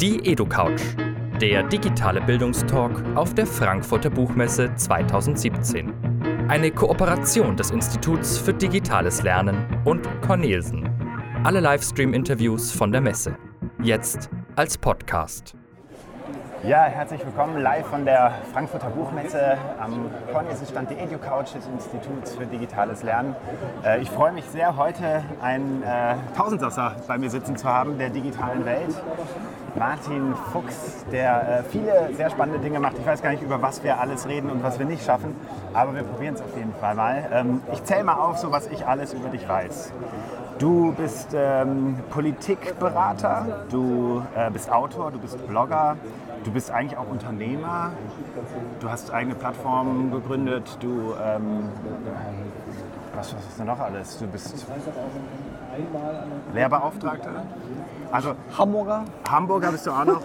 Die EduCouch, der digitale Bildungstalk auf der Frankfurter Buchmesse 2017. Eine Kooperation des Instituts für digitales Lernen und Cornelsen. Alle Livestream-Interviews von der Messe. Jetzt als Podcast. Ja, herzlich willkommen live von der Frankfurter Buchmesse am Cornelsen-Stand der EduCouch des Instituts für digitales Lernen. Äh, ich freue mich sehr, heute einen äh, Tausendsasser bei mir sitzen zu haben, der digitalen Welt. Martin Fuchs, der äh, viele sehr spannende Dinge macht. Ich weiß gar nicht, über was wir alles reden und was wir nicht schaffen, aber wir probieren es auf jeden Fall mal. Ähm, ich zähle mal auf, so was ich alles über dich weiß. Du bist ähm, Politikberater, du äh, bist Autor, du bist Blogger, du bist eigentlich auch Unternehmer, du hast eigene Plattformen gegründet, du, ähm, was, was ist denn noch alles? Du bist Lehrbeauftragter? Also Hamburger. Hamburger bist du auch noch.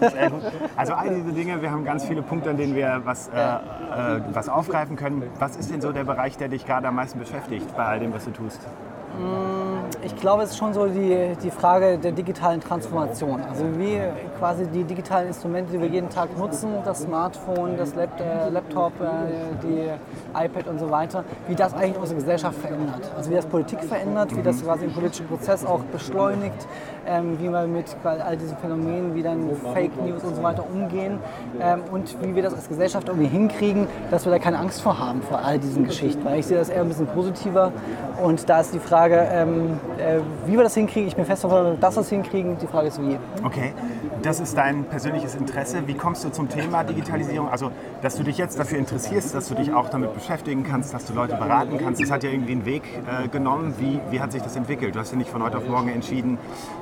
Also all diese Dinge, wir haben ganz viele Punkte, an denen wir was, äh, äh, was aufgreifen können. Was ist denn so der Bereich, der dich gerade am meisten beschäftigt bei all dem, was du tust? Ich glaube, es ist schon so die, die Frage der digitalen Transformation. Also wie quasi die digitalen Instrumente, die wir jeden Tag nutzen, das Smartphone, das äh, Laptop, äh, die iPad und so weiter, wie das eigentlich unsere Gesellschaft verändert. Also wie das Politik verändert, wie das quasi den politischen Prozess auch beschleunigt, ähm, wie wir mit all diesen Phänomenen wie dann Fake News und so weiter umgehen ähm, und wie wir das als Gesellschaft irgendwie hinkriegen, dass wir da keine Angst vor haben, vor all diesen Geschichten. Weil ich sehe das eher ein bisschen positiver und da ist die Frage, ähm, äh, wie wir das hinkriegen. Ich bin fest davon, dass wir es hinkriegen. Die Frage ist wie. Okay, das ist dein persönliches Interesse. Wie kommst du zum Thema Digitalisierung? Also, dass du dich jetzt dafür interessierst, dass du dich auch damit beschäftigen kannst, dass du Leute beraten kannst. Das hat ja irgendwie einen Weg äh, genommen. Wie, wie hat sich das entwickelt? Du hast ja nicht von heute auf morgen entschieden,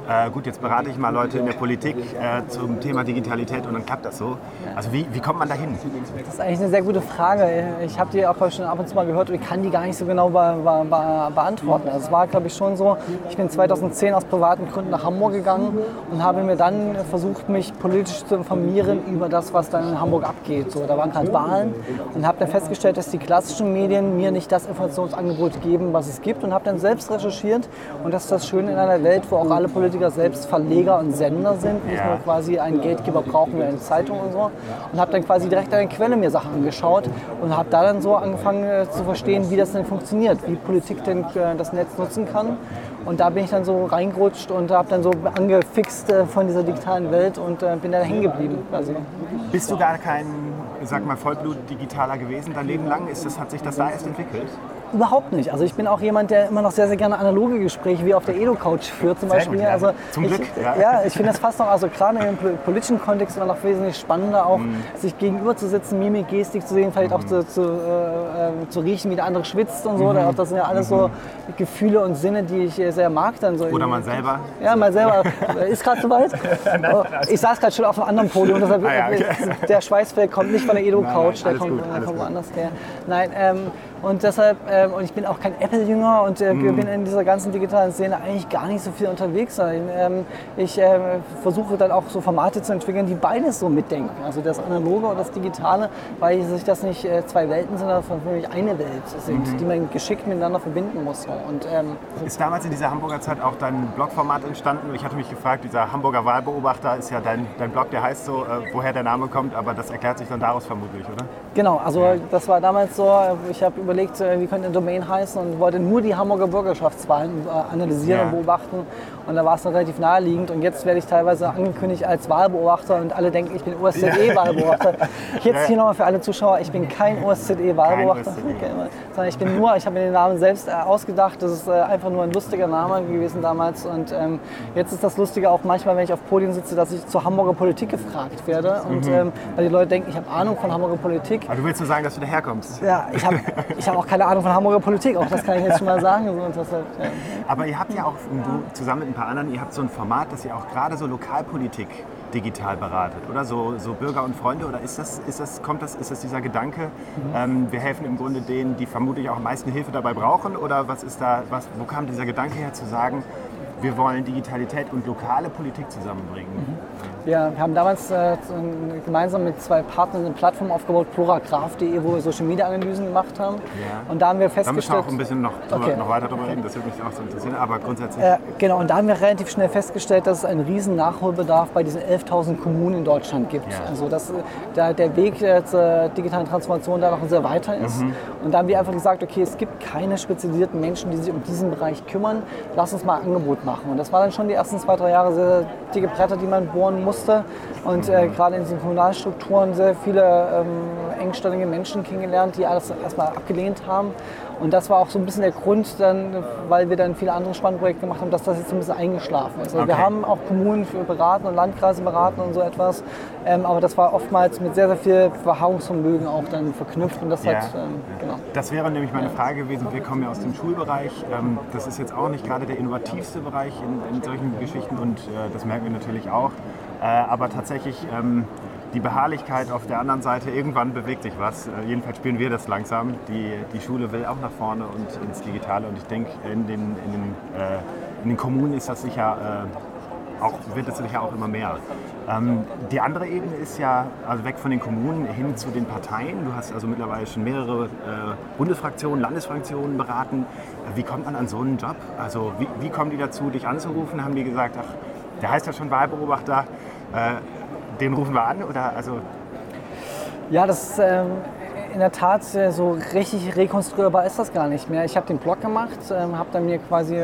äh, gut, jetzt berate ich mal Leute in der Politik äh, zum Thema Digitalität und dann klappt das so. Also wie, wie kommt man da hin? Das ist eigentlich eine sehr gute Frage. Ich habe die auch schon ab und zu mal gehört und ich kann die gar nicht so genau be be be beantworten. Also es war, glaube ich, schon so, ich bin 2010 aus privaten Gründen nach Hamburg gegangen und habe mir dann versucht, mich politisch zu informieren über das, was dann in Hamburg abgeht. So, da waren gerade Wahlen und habe dann festgestellt, dass die klassischen Medien mir nicht das Informationsangebot geben, was es gibt und habe dann selbst recherchiert und das ist das Schöne in einer Welt, wo auch alle Politiker selbst Verleger und Sender sind, nicht nur quasi einen Geldgeber brauchen wir eine Zeitung und so und habe dann quasi direkt an der Quelle mir Sachen angeschaut und habe da dann so angefangen äh, zu verstehen, wie das denn funktioniert, wie Politik denn äh, das Netz nutzen kann und da bin ich dann so reingerutscht und habe dann so angefixt äh, von dieser digitalen Welt und äh, bin da hängen geblieben. Also, Bist du gar kein, sag mal, Vollblut-Digitaler gewesen dein Leben lang? Ist das, hat sich das da erst entwickelt? Überhaupt nicht. Also ich bin auch jemand, der immer noch sehr, sehr gerne analoge Gespräche wie auf der Edo-Couch führt zum Sehr Beispiel. gut, ja. also Zum ich, Glück, ja. Ja, ich finde das fast noch, also gerade im politischen Kontext immer noch wesentlich spannender, auch sich gegenüber zu sitzen, Mimik, Gestik zu sehen, vielleicht auch zu, zu, äh, äh, zu riechen, wie der andere schwitzt und so. Auch Das sind ja alles so Gefühle und Sinne, die ich äh, sehr mag. Dann so Oder man selber? Ja, mal selber. Ist gerade soweit? Oh, ich saß gerade schon auf einem anderen Podium, deshalb Ah, ja, okay. der Schweißfeld kommt nicht von der Edo-Couch, der kommt, gut, kommt woanders her. Nein, ähm, und deshalb, ähm, und ich bin auch kein Apple-Jünger und äh, Mhm. bin in dieser ganzen digitalen Szene eigentlich gar nicht so viel unterwegs. sein. Ähm, ich ähm, versuche dann auch so Formate zu entwickeln, die beides so mitdenken. Also das Analoge und das Digitale, weil sich das nicht äh, zwei Welten sind, sondern für mich eine Welt sind, Mhm. die man geschickt miteinander verbinden muss. Und ähm, Ist damals in dieser Hamburger Zeit auch dein Blogformat entstanden? Ich hatte mich gefragt, dieser Hamburger Wahlbeobachter ist ja dein, dein Blog, der heißt so, äh, woher der Name kommt, aber das erklärt sich dann daraus vermutlich, oder? Genau, also das war damals so, ich habe überlegt, äh, wie könnte eine Domain heißen und wollte nur die Hamburger Bürgerschaftswahlen äh, analysieren Ja. und beobachten. Und da war es dann relativ naheliegend und jetzt werde ich teilweise angekündigt als Wahlbeobachter und alle denken, ich bin OSZE-Wahlbeobachter. Jetzt hier nochmal für alle Zuschauer, ich bin kein OSZE-Wahlbeobachter, OSZE. sondern ich bin nur, ich habe mir den Namen selbst äh, ausgedacht, das ist einfach nur ein lustiger Name gewesen damals und ähm, jetzt ist das Lustige auch manchmal, wenn ich auf Podien sitze, dass ich zur Hamburger Politik gefragt werde und ähm, weil die Leute denken, ich habe Ahnung von Hamburger Politik. Aber du willst nur sagen, dass du daherkommst. Ja, ich habe ich hab auch keine Ahnung von Hamburger Politik, auch das kann ich jetzt schon mal sagen. Aber ihr habt ja auch, du zusammen mit ein paar anderen, ihr habt so ein Format, dass ihr auch gerade so Lokalpolitik digital beratet, oder? So, so Bürger und Freunde, oder ist das, ist das, kommt das, ist das dieser Gedanke, ähm, wir helfen im Grunde denen, die vermutlich auch am meisten Hilfe dabei brauchen, oder was ist da, was, wo kam dieser Gedanke her zu sagen, wir wollen Digitalität und lokale Politik zusammenbringen? Wir, wir haben damals äh, gemeinsam mit zwei Partnern eine Plattform aufgebaut, pluragraph.de, wo wir Social Media Analysen gemacht haben. Ja. Und da haben wir Da müssen wir festgestellt. auch ein bisschen noch, drüber, Okay. noch weiter drüber reden, das würde mich auch so interessieren, aber grundsätzlich. Äh, genau, und da haben wir relativ schnell festgestellt, dass es einen riesen Nachholbedarf bei diesen 11.000 Kommunen in Deutschland gibt. Ja. Also dass äh, da der Weg zur digitalen Transformation da noch sehr weiter ist. Mhm. Und da haben wir einfach gesagt, okay, es gibt keine spezialisierten Menschen, die sich um diesen Bereich kümmern. Lass uns mal ein Angebot machen. Und das war dann schon die ersten zwei, drei Jahre sehr dicke Bretter, die man bohren musste. Und äh, gerade in diesen Kommunalstrukturen sehr viele ähm, engstellige Menschen kennengelernt, die alles erstmal abgelehnt haben. Und das war auch so ein bisschen der Grund, dann, weil wir dann viele andere Spannprojekte gemacht haben, dass das jetzt so ein bisschen eingeschlafen ist. Also Wir Okay. haben auch Kommunen für beraten und Landkreise beraten und so etwas. Ähm, aber das war oftmals mit sehr, sehr viel Beharrungsvermögen auch dann verknüpft. Und das Ja. hat, ähm, genau. Das wäre nämlich meine Frage gewesen. Wir kommen ja aus dem Schulbereich. Ähm, Das ist jetzt auch nicht gerade der innovativste Bereich in, in solchen Geschichten und äh, das merken wir natürlich auch. Äh, Aber tatsächlich ähm, die Beharrlichkeit auf der anderen Seite, irgendwann bewegt sich was. Äh, Jedenfalls spüren wir das langsam. Die, die Schule will auch nach vorne und ins Digitale und ich denke, in den, in den, äh, in den Kommunen ist das sicher äh, auch, wird es sicher auch immer mehr. Ähm, die andere Ebene ist ja, also weg von den Kommunen hin zu den Parteien. Du hast also mittlerweile schon mehrere äh, Bundesfraktionen, Landesfraktionen beraten. Äh, wie kommt man an so einen Job? Also wie, wie kommen die dazu, dich anzurufen? Haben die gesagt, ach, der heißt ja schon Wahlbeobachter, äh, den rufen wir an? Oder also, Ja, das ähm, in der Tat so richtig rekonstruierbar ist das gar nicht mehr. Ich habe den Blog gemacht, ähm, habe dann mir quasi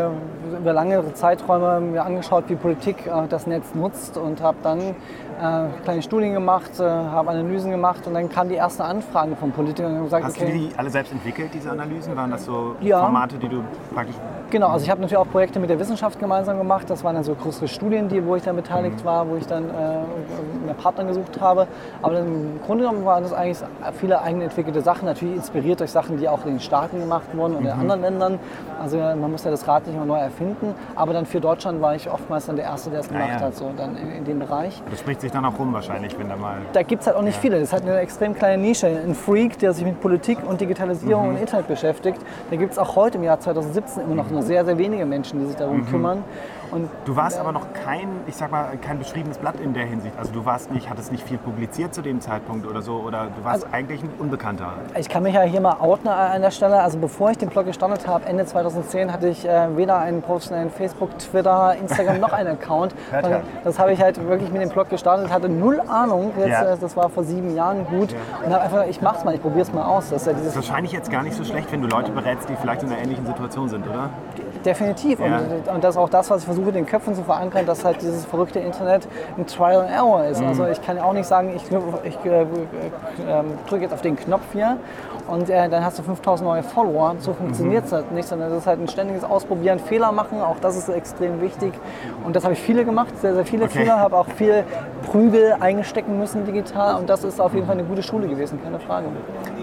über lange Zeiträume mir angeschaut, wie Politik äh, das Netz nutzt und habe dann äh, kleine Studien gemacht, äh, habe Analysen gemacht und dann kamen die ersten Anfragen von Politikern und haben gesagt, hast okay, du die alle selbst entwickelt, diese Analysen? Waren das so Ja. Formate, die du praktisch Genau, also ich habe natürlich auch Projekte mit der Wissenschaft gemeinsam gemacht. Das waren dann so größere Studien, die, wo ich dann beteiligt Mhm. war, wo ich dann äh, mir Partner gesucht habe. Aber im Grunde genommen waren das eigentlich viele eigene entwickelte Sachen, natürlich inspiriert durch Sachen, die auch in den Staaten gemacht wurden und Mhm. in anderen Ländern. Also man muss ja das Rad nicht immer neu erfinden. Aber dann für Deutschland war ich oftmals dann der Erste, der es gemacht Ah, ja. hat, so dann in, in dem Bereich. Das spricht sich dann auch rum wahrscheinlich, wenn da mal. Da gibt es halt auch nicht viele. Das ist halt eine extrem kleine Nische. Ein Freak, der sich mit Politik und Digitalisierung und Internet beschäftigt. Da gibt es auch heute im Jahr 2017 immer noch nur sehr, sehr wenige Menschen, die sich darum kümmern. Und Du warst aber noch kein, ich sag mal, kein beschriebenes Blatt in der Hinsicht. Also du warst nicht, hattest nicht viel publiziert zu dem Zeitpunkt oder so, oder du warst eigentlich ein Unbekannter. ich kann mich ja hier mal outen an der Stelle. Also bevor ich den Blog gestartet habe, Ende 2010, hatte ich äh, weder einen professionellen Facebook, Twitter, Instagram noch einen Account. Das habe ich halt wirklich mit dem Blog gestartet, hatte null Ahnung. Jetzt, Ja. äh, das war vor sieben Jahren gut. Und habe einfach, ich mach's mal, ich probiere es mal aus. Das ist ja dieses Das ist wahrscheinlich jetzt gar nicht so schlecht, wenn du Leute berätst, die vielleicht in einer ähnlichen Situation sind, oder? Definitiv. Ja. Und, und das ist auch das, was ich versuche, den Köpfen zu verankern, dass halt dieses verrückte Internet ein Trial and Error ist. Mhm. Also ich kann ja auch nicht sagen, ich, ich äh, äh, drücke jetzt auf den Knopf hier und äh, dann hast du 5000 neue Follower. So funktioniert es Mhm. halt nicht, sondern das ist halt ein ständiges Ausprobieren, Fehler machen. Auch das ist extrem wichtig. Und das habe ich viele gemacht, sehr, sehr viele Okay. Fehler, habe auch viel Prügel eingestecken müssen digital. Und das ist auf jeden Fall eine gute Schule gewesen, keine Frage.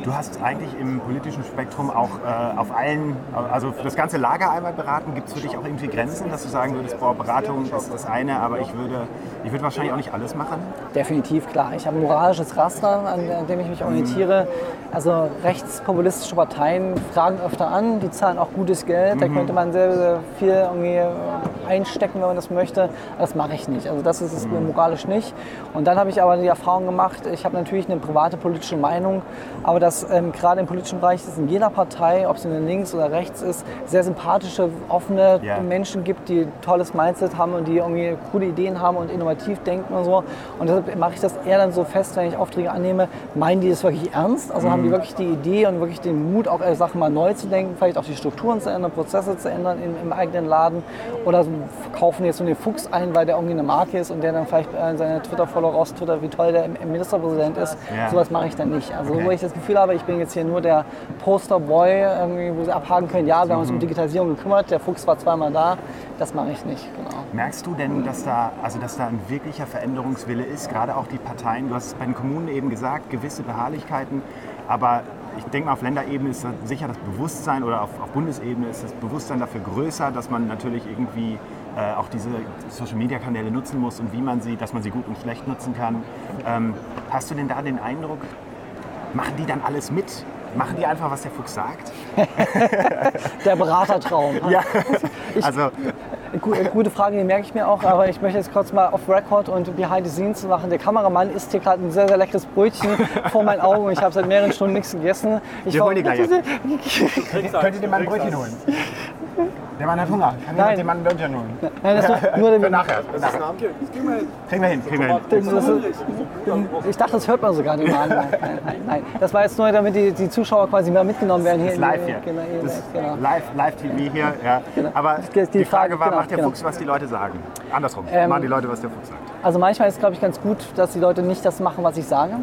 Du hast eigentlich im politischen Spektrum auch äh, auf allen, also das ganze Lager einmal beraten. Gibt es für dich auch irgendwie Grenzen, dass du sagen würdest, boah, Beratung ist das eine, aber ich würde, ich würde wahrscheinlich auch nicht alles machen? Definitiv, klar. Ich habe ein moralisches Raster, an dem ich mich orientiere. Also rechtspopulistische Parteien fragen öfter an, die zahlen auch gutes Geld. Da könnte man sehr, sehr viel irgendwie einstecken, wenn man das möchte. Das mache ich nicht. Also das ist es moralisch nicht. Und dann habe ich aber die Erfahrung gemacht, ich habe natürlich eine private politische Meinung, aber dass ähm, gerade im politischen Bereich es in jeder Partei, ob es in links oder rechts ist, sehr sympathische, offene Ja. Menschen gibt, die ein tolles Mindset haben und die irgendwie coole Ideen haben und innovativ denken und so. Und deshalb mache ich das eher dann so fest, wenn ich Aufträge annehme, meinen die das wirklich ernst? Also haben die wirklich die Idee und wirklich den Mut, auch äh, Sachen mal neu zu denken, vielleicht auch die Strukturen zu ändern, Prozesse zu ändern im, im eigenen Laden? Oder kaufen jetzt so den Fuchs ein, weil der irgendwie eine Marke ist und der dann vielleicht äh, seine Twitter-Follower raustwittert, wie toll der Ministerpräsident ist. Ja. Sowas mache ich dann nicht. Also Okay. wo ich das Gefühl habe, ich bin jetzt hier nur der Posterboy, wo sie abhaken können, ja, wir haben uns um Digitalisierung gekümmert, der Fuchs war zweimal da, das mache ich nicht, genau. Merkst du denn, dass da, also dass da ein wirklicher Veränderungswille ist, gerade auch die Parteien? Du hast es bei den Kommunen eben gesagt, gewisse Beharrlichkeiten, aber ich denke mal, auf Länderebene ist sicher das Bewusstsein oder auf, auf Bundesebene ist das Bewusstsein dafür größer, dass man natürlich irgendwie äh, auch diese Social-Media-Kanäle nutzen muss und wie man sie, dass man sie gut und schlecht nutzen kann. Ähm, hast du denn da den Eindruck, machen die dann alles mit? Machen die einfach, was der Fuchs sagt? Der Beratertraum. Ja, also Gute Frage, die merke ich mir auch, aber ich möchte jetzt kurz mal off Record und behind the scenes machen. Der Kameramann isst hier gerade ein sehr, sehr leckeres Brötchen vor meinen Augen und ich habe seit mehreren Stunden nichts gegessen. Ich Wir holen die gleich. Könnt ihr dir mal ein Brötchen holen? Der Mann hat Hunger. Kann Nein. dem Mann Brötchen holen? Nein, das ist nur, nur Für nachher. Für nachher. Kriegen wir hin, kriegen wir hin. Das ist, ich dachte, das hört man sogar nicht mal an. Nein, nein, nein. Das war jetzt nur, damit die, die Zuschauer quasi mehr mitgenommen werden hier. Das ist live hier. Genau, hier Das genau. live, live TV hier. Ja. Aber Die Frage- war, genau, macht der genau. Fuchs, was die Leute sagen? Andersrum. Ähm, Machen die Leute, was der Fuchs sagt. Also manchmal ist es, glaube ich, ganz gut, dass die Leute nicht das machen, was ich sage.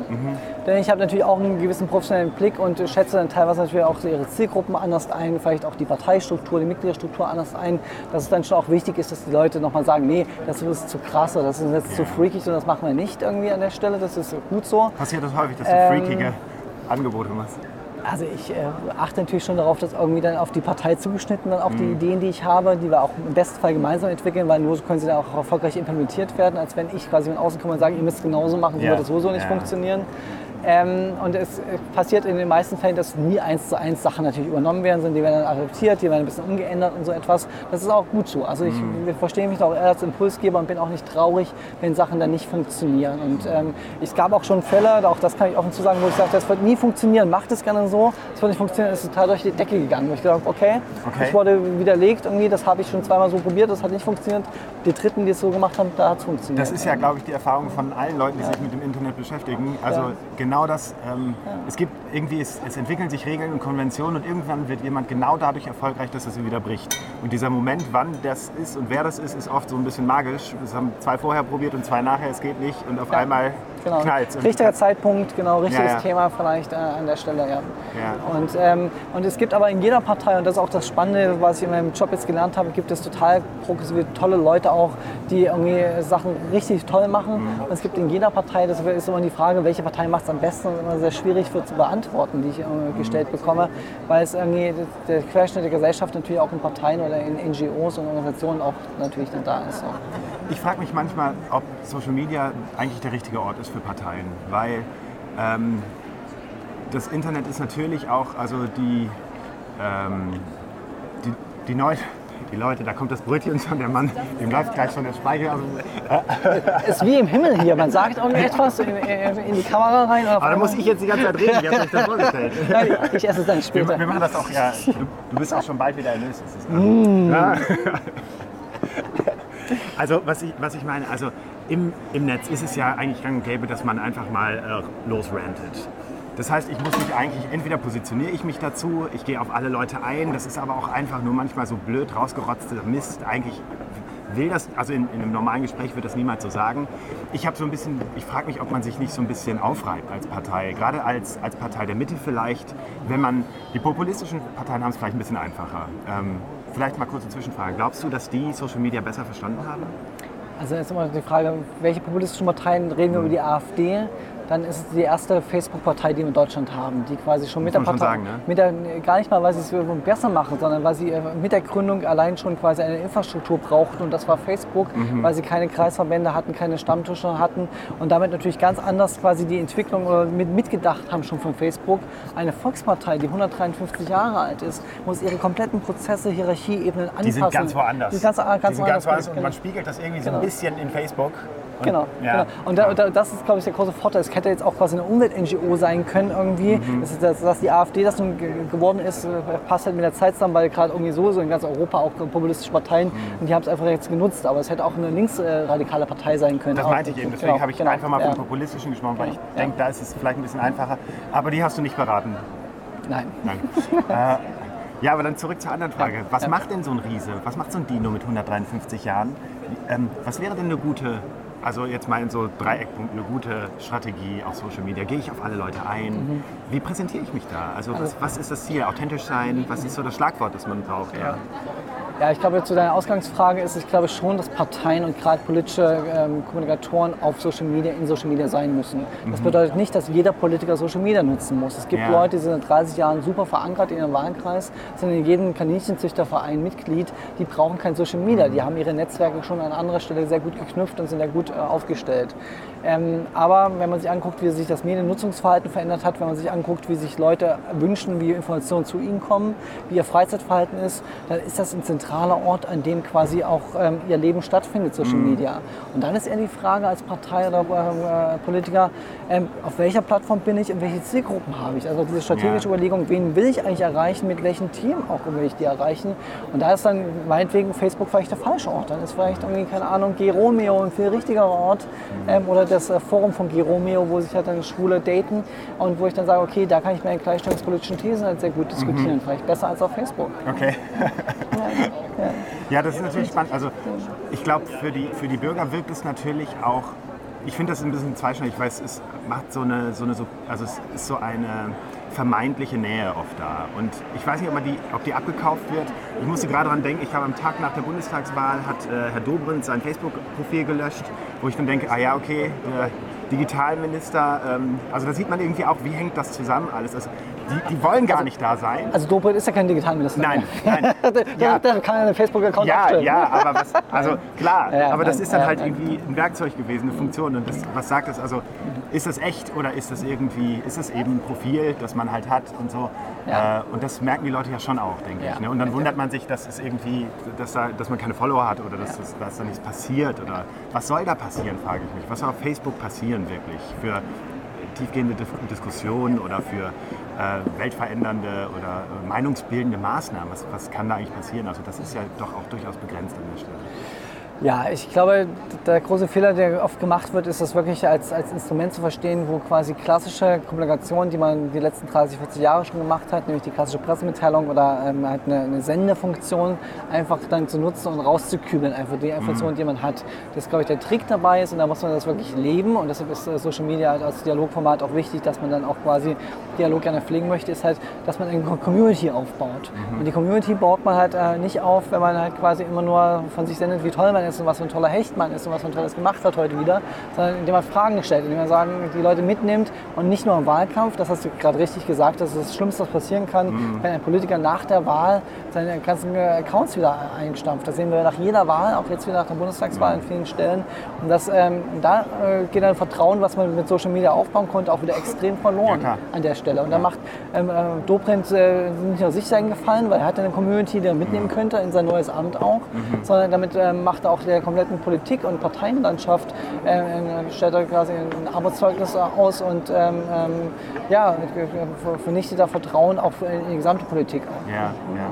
Denn ich habe natürlich auch einen gewissen professionellen Blick und schätze dann teilweise natürlich auch ihre Zielgruppen anders ein, vielleicht auch die Parteistruktur, die Mitgliederstruktur anders ein. Dass es dann schon auch wichtig ist, dass die Leute nochmal sagen, nee, das ist zu krass oder das ist jetzt zu freakig und das machen wir nicht irgendwie an der Stelle. Das ist gut so. Passiert das häufig, dass du Ähm, freakige Angebote machst? Also ich äh, achte natürlich schon darauf, dass irgendwie dann auf die Partei zugeschnitten dann auch die Ideen, die ich habe, die wir auch im besten Fall gemeinsam entwickeln, weil nur so können sie dann auch erfolgreich implementiert werden, als wenn ich quasi von außen komme und sage, ihr müsst es genauso machen, so Ja. wird es sowieso nicht Ja. funktionieren. Ähm, und es äh, passiert in den meisten Fällen, dass nie eins zu eins Sachen natürlich übernommen werden, sondern die werden dann adaptiert, die werden ein bisschen umgeändert und so etwas. Das ist auch gut so. Also ich wir verstehen mich auch eher als Impulsgeber und bin auch nicht traurig, wenn Sachen dann nicht funktionieren. Und ähm, es gab auch schon Fälle, auch das kann ich offen zu sagen, wo ich sagte, das wird nie funktionieren, macht es gerne so. Es wird nicht funktionieren, ist total durch die Decke gegangen. Wo ich gedacht okay, Okay. ich wurde widerlegt irgendwie, das habe ich schon zweimal so probiert, das hat nicht funktioniert. Die dritten, die es so gemacht haben, da hat es funktioniert. Das ist ja, glaube ich, die Erfahrung von allen Leuten, die sich mit dem Internet beschäftigen. Also Ja. Genau das. Ähm, Es gibt irgendwie, es, es entwickeln sich Regeln und Konventionen und irgendwann wird jemand genau dadurch erfolgreich, dass er sie wieder bricht. Und dieser Moment, wann das ist und wer das ist, ist oft so ein bisschen magisch. Es haben zwei vorher probiert und zwei nachher, es geht nicht und auf einmal Genau. knallt Richtiger Zeitpunkt, genau, richtiges Ja, ja. Thema vielleicht äh, an der Stelle, ja. Und, ähm, und es gibt aber in jeder Partei, und das ist auch das Spannende, was ich in meinem Job jetzt gelernt habe, gibt es total progressive, tolle Leute auch, die irgendwie Sachen richtig toll machen. Mhm. Und es gibt in jeder Partei, das ist immer die Frage, welche Partei macht es am besten, und immer sehr schwierig für zu beantworten, die ich irgendwie Mhm. gestellt bekomme, weil es irgendwie der Querschnitt der Gesellschaft natürlich auch in Parteien oder in NGOs und Organisationen auch natürlich dann da ist. So. Ich frage mich manchmal, ob Social Media eigentlich der richtige Ort ist für Parteien, weil ähm, das Internet ist natürlich auch, also die, ähm, die, die, Neu die Leute, da kommt das Brötchen schon, der Mann, dem läuft gleich schon der Speichel. Also, ist wie im Himmel hier. Man sagt irgendetwas in, in die Kamera rein. Aber da muss ich jetzt die ganze Zeit reden, wie habt ihr euch das vorgestellt? Nein, ich esse es dann Wir, später. wir machen das auch, ja, du, du bist auch schon bald wieder erlöst. Mm. ja. Also was ich, was ich meine, also im, im Netz ist es ja eigentlich gang und gäbe, dass man einfach mal äh, losrantet. Das heißt, ich muss mich eigentlich, entweder positioniere ich mich dazu, ich gehe auf alle Leute ein, das ist aber auch einfach nur manchmal so blöd rausgerotzter Mist. Eigentlich will das, also in, in einem normalen Gespräch wird das niemand so sagen. Ich habe so ein bisschen, ich frage mich, ob man sich nicht so ein bisschen aufreibt als Partei, gerade als, als Partei der Mitte vielleicht, wenn man, die populistischen Parteien haben es vielleicht ein bisschen einfacher. Ähm, vielleicht mal kurze Zwischenfrage. Glaubst du, dass die Social Media besser verstanden haben? Also jetzt immer die Frage, welche populistischen Parteien reden wir über die AfD? Dann ist es die erste Facebook-Partei, die wir in Deutschland haben, die quasi schon mit der Partei, sagen, ne? mit der, gar nicht mal, weil sie es besser machen, sondern weil sie äh, mit der Gründung allein schon quasi eine Infrastruktur brauchten und das war Facebook, Mhm. weil sie keine Kreisverbände hatten, keine Stammtische hatten und damit natürlich ganz anders quasi die Entwicklung oder mit, mitgedacht haben schon von Facebook. Eine Volkspartei, die 153 Jahre alt ist, muss ihre kompletten Prozesse, Hierarchieebenen anpassen. Die sind ganz woanders. Die sind ganz, ganz, die sind ganz woanders. und genau. man spiegelt das irgendwie so Genau. ein bisschen in Facebook. Und, Genau, ja. genau. Und da, da, das ist, glaube ich, der große Vorteil. Es hätte jetzt auch quasi eine Umwelt-NGO sein können irgendwie. Mhm. Das ist, dass, dass die AfD das nun ge- geworden ist, äh, passt halt mit der Zeit zusammen, weil gerade irgendwie so, so in ganz Europa auch populistische Parteien, Mhm. und die haben es einfach jetzt genutzt. Aber es hätte auch eine linksradikale Partei sein können. Das Auch. meinte ich eben, deswegen Genau, habe ich genau, einfach mal ja. vom Populistischen gesprochen, weil ich Ja. denke, da ist es vielleicht ein bisschen einfacher. Aber die hast du nicht beraten. Nein. Nein. äh, ja, aber dann zurück zur anderen Frage. Was Ja. macht denn so ein Riese? Was macht so ein Dino mit 153 Jahren? Ähm, was wäre denn eine gute, also jetzt mal in so drei Eckpunkten, eine gute Strategie auf Social Media? Gehe ich auf alle Leute ein? Mhm. Wie präsentiere ich mich da? Also was, was ist das Ziel? Authentisch sein? Was ist so das Schlagwort, das man braucht? Ja. Ja, ich glaube, zu deiner Ausgangsfrage ist, ich glaube schon, dass Parteien und gerade politische ähm, Kommunikatoren auf Social Media, in Social Media sein müssen. Das bedeutet nicht, dass jeder Politiker Social Media nutzen muss. Es gibt Ja. Leute, die sind seit 30 Jahren super verankert in ihrem Wahlkreis, sind in jedem Kaninchenzüchterverein Mitglied, die brauchen kein Social Media. Die haben ihre Netzwerke schon an anderer Stelle sehr gut geknüpft und sind da gut äh, aufgestellt. Ähm, aber wenn man sich anguckt, wie sich das Mediennutzungsverhalten verändert hat, wenn man sich anguckt, wie sich Leute wünschen, wie Informationen zu ihnen kommen, wie ihr Freizeitverhalten ist, dann ist das ein zentraler zentraler Ort, an dem quasi auch ähm, ihr Leben stattfindet, Social Mhm. Media. Und dann ist eher die Frage als Partei oder äh, Politiker, ähm, auf welcher Plattform bin ich und welche Zielgruppen habe ich? Also diese strategische Ja. Überlegung, wen will ich eigentlich erreichen, mit welchen Themen auch will ich die erreichen. Und da ist dann meinetwegen Facebook vielleicht der falsche Ort. Dann ist vielleicht irgendwie, keine Ahnung, Geromeo ein viel richtigerer Ort ähm, oder das äh, Forum von Geromeo, wo sich halt dann Schwule daten und wo ich dann sage, okay, da kann ich meine gleichstellungspolitischen Thesen halt sehr gut diskutieren. Vielleicht besser als auf Facebook. Okay. Ja, das ist natürlich spannend. Also ich glaube, für die, für die Bürger wirkt es natürlich auch, ich finde das ein bisschen zweischneidig, weil es ist, macht so eine, so eine, so, also es ist so eine vermeintliche Nähe oft da. Und ich weiß nicht, ob, die, ob die abgekauft wird. Ich musste gerade daran denken, ich habe am Tag nach der Bundestagswahl hat äh, Herr Dobrindt sein Facebook-Profil gelöscht, wo ich dann denke, ah ja, okay, der Digitalminister, ähm, also da sieht man irgendwie auch, wie hängt das zusammen alles. Also, die, die wollen gar nicht da sein. Also Dobrindt ist ja kein Digitalminister. Nein, nein. der, Ja. der kann einen Facebook-Account Ja, abstellen. ja, aber was, also klar, Ja, aber das nein, ist dann ja, halt nein. irgendwie ein Werkzeug gewesen, eine Funktion. Und das, was sagt das? Also ist das echt oder ist das irgendwie, ist das eben ein Profil, das man halt hat und so? Ja. Äh, und das merken die Leute ja schon auch, denke ich. Ne? Und dann wundert man sich, dass es irgendwie, dass, da, dass man keine Follower hat oder dass, das, dass da nichts passiert oder was soll da passieren, frage ich mich. Was soll auf Facebook passieren wirklich für tiefgehende Dis- Diskussionen oder für äh, weltverändernde oder äh, meinungsbildende Maßnahmen? Was, was kann da eigentlich passieren? Also das ist ja doch auch durchaus begrenzt an der Stelle. Ja, ich glaube, der große Fehler, der oft gemacht wird, ist das wirklich als, als Instrument zu verstehen, wo quasi klassische Kommunikation, die man die letzten 30, 40 Jahre schon gemacht hat, nämlich die klassische Pressemitteilung oder ähm, halt eine, eine Sendefunktion, einfach dann zu nutzen und rauszukübeln, einfach die Information, die man hat. Das ist, glaube ich, der Trick dabei ist und da muss man das wirklich leben und deshalb ist äh, Social Media halt als Dialogformat auch wichtig, dass man dann auch quasi Dialog gerne pflegen möchte, ist halt, dass man eine Community aufbaut. Und die Community baut man halt äh, nicht auf, wenn man halt quasi immer nur von sich sendet, wie toll man ist und was für ein toller Hecht man ist und was für ein tolles gemacht hat heute wieder, sondern indem man Fragen stellt, indem man sagen, die Leute mitnimmt und nicht nur im Wahlkampf, das hast du gerade richtig gesagt, das ist das Schlimmste, was passieren kann, wenn ein Politiker nach der Wahl seine ganzen äh, Accounts wieder einstampft. Das sehen wir nach jeder Wahl, auch jetzt wieder nach der Bundestagswahl an vielen Stellen. Und das, ähm, da äh, geht dann Vertrauen, was man mit Social Media aufbauen konnte, auch wieder extrem verloren Ja, an der Stelle. Und da macht ähm, äh, Dobrindt äh, nicht nur sich seinen Gefallen, weil er hat eine Community, die er mitnehmen könnte in sein neues Amt auch, sondern damit ähm, macht er auch der kompletten Politik- und Parteienlandschaft, äh, stellt er quasi ein Armutszeugnis aus und ähm, ähm, ja, ver- vernichtet da Vertrauen auch in die gesamte Politik auch. Ja, ja.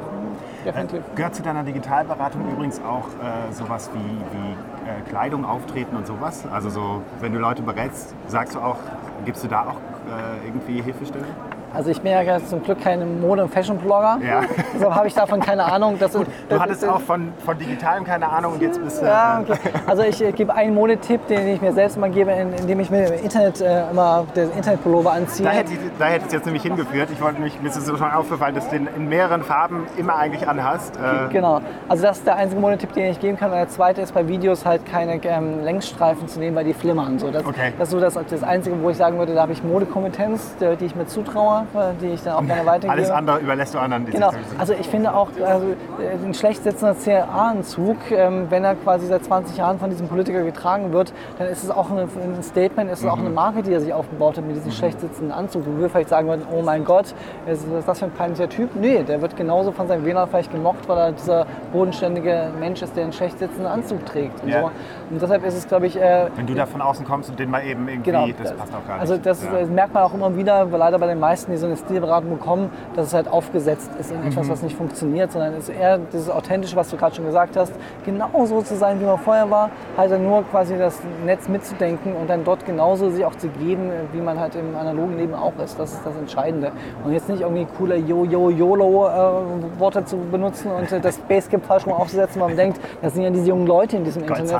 Definitiv. Äh, Gehört zu deiner Digitalberatung übrigens auch äh, sowas wie, wie äh, Kleidung, Auftreten und sowas? Also so, wenn du Leute berätst, sagst du auch, gibst du da auch äh, irgendwie Hilfestellung? Also ich bin ja zum Glück kein Mode- und Fashion-Blogger, Ja. deshalb habe ich davon keine Ahnung. Das, Du das- hattest das- auch von, von Digitalem keine Ahnung und jetzt bist du... Ja, äh, okay. Also ich äh, gebe einen Modetipp, den ich mir selbst immer gebe, in- indem ich mir im Internet äh, immer den Internetpullover anziehe. Da hätte, ich- da hätte es jetzt nämlich hingeführt. Ich wollte mich, mir ist es so schon aufgefallen, dass du den in mehreren Farben immer eigentlich anhast. Äh, Genau. Also das ist der einzige Modetipp, den ich geben kann. Und der zweite ist bei Videos halt keine ähm, Längsstreifen zu nehmen, weil die flimmern. So, das, Okay. das ist so das, das Einzige, wo ich sagen würde, da habe ich Modekompetenz, die, die ich mir zutraue, die ich dann auch gerne weitergebe. alles andere überlässt du anderen. die Genau, also ich finde auch, also äh, ein schlecht sitzender CA-Anzug, ähm, wenn er quasi seit 20 Jahren von diesem Politiker getragen wird, dann ist es auch ein Statement, ist es auch eine Marke, die er sich aufgebaut hat mit diesem schlecht sitzenden Anzug. Wo wir vielleicht sagen würden, oh mein Gott, ist das für ein peinlicher Typ? Nee, der wird genauso von seinem Wähler vielleicht gemocht, weil er dieser bodenständige Mensch ist, der einen schlecht sitzenden Anzug trägt. Und, Ja. so. und deshalb ist es, glaube ich, äh, Wenn du da von außen kommst und den mal eben irgendwie, Genau, das passt auch gar nicht. Also das Ja. äh, merkt man auch immer wieder, weil leider bei den meisten, die so eine Stilberatung bekommen, dass es halt aufgesetzt ist in Mhm. etwas, was nicht funktioniert, sondern es ist eher dieses Authentische, was du gerade schon gesagt hast, genauso zu sein, wie man vorher war, halt dann nur quasi das Netz mitzudenken und dann dort genauso sich auch zu geben, wie man halt im analogen Leben auch ist. Das ist das Entscheidende. Und jetzt nicht irgendwie coole Yo-Yo-YOLO-Worte zu benutzen und äh, das Basecap falsch rum aufzusetzen, weil man denkt, das sind ja diese jungen Leute in diesem Internet.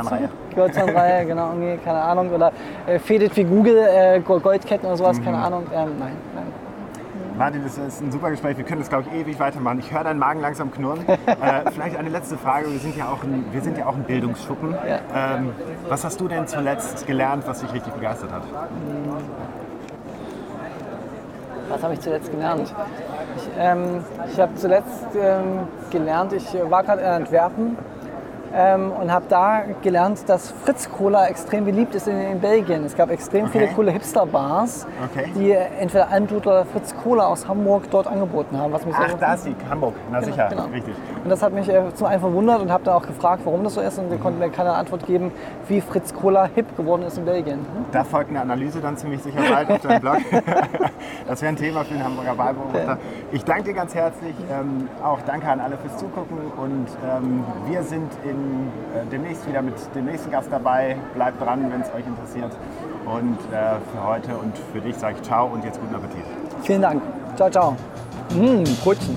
Goldzahnreihe. Genau, irgendwie, keine Ahnung. Oder äh, Faded wie Google, äh, Goldketten oder Mhm. sowas, keine Ahnung. Ähm, nein, nein. Martin, das ist ein super Gespräch. Wir können das, glaube ich, ewig weitermachen. Ich höre deinen Magen langsam knurren. äh, vielleicht eine letzte Frage. Wir sind ja auch ein, wir sind ja auch ein Bildungsschuppen. Ja. Ähm, was hast du denn zuletzt gelernt, was dich richtig begeistert hat? Was habe ich zuletzt gelernt? Ich, ähm, ich habe zuletzt ähm, gelernt, ich war gerade in Antwerpen ähm, und habe da gelernt, dass Fritz Cola extrem beliebt ist in, in Belgien. Es gab extrem Okay. viele coole Hipster-Bars, Okay. die entweder Andut oder Fritz Cola aus Hamburg dort angeboten haben. Was mich Ach, da ist sie, Hamburg. Na sicher, genau. richtig. Und das hat mich äh, zum einen verwundert und habe dann auch gefragt, warum das so ist. Und sie konnten mir keine Antwort geben, wie Fritz Cola hip geworden ist in Belgien. Da folgt eine Analyse dann ziemlich sicher bald auf deinem Blog. Das wäre ein Thema für den Hamburger Wahlbeobachter. Ich danke dir ganz herzlich. Ähm, auch danke an alle fürs Zugucken. Und ähm, wir sind in, äh, demnächst wieder mit dem nächsten Gast dabei. Bleibt dran, wenn es euch interessiert. Und äh, für heute und für dich sage ich ciao und jetzt guten Appetit. Vielen Dank. Ciao, ciao. Mmh, Brötchen.